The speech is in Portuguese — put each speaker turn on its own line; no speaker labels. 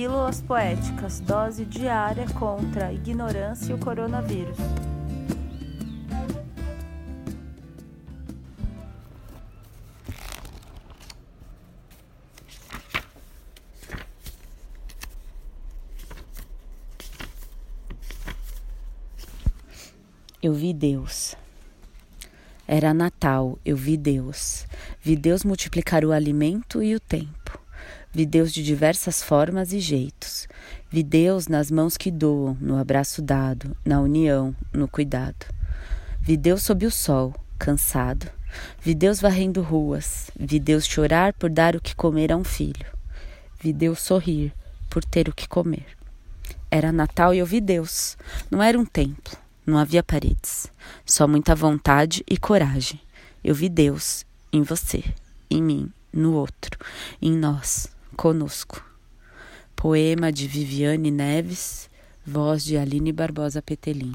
Pílulas Poéticas Dose diária contra a ignorância e o coronavírus.
Eu vi Deus. Era Natal, eu vi Deus. Vi Deus multiplicar o alimento e o tempo. Vi Deus de diversas formas e jeitos. Vi Deus nas mãos que doam, no abraço dado, na união, no cuidado. Vi Deus sob o sol, cansado. Vi Deus varrendo ruas. Vi Deus chorar por dar o que comer a um filho. Vi Deus sorrir por ter o que comer. Era Natal e eu vi Deus. Não era um templo, não havia paredes, só muita vontade e coragem. Eu vi Deus em você, em mim, no outro, em nós, conosco. Poema de Viviane Neves, voz de Aline Barbosa Petelin.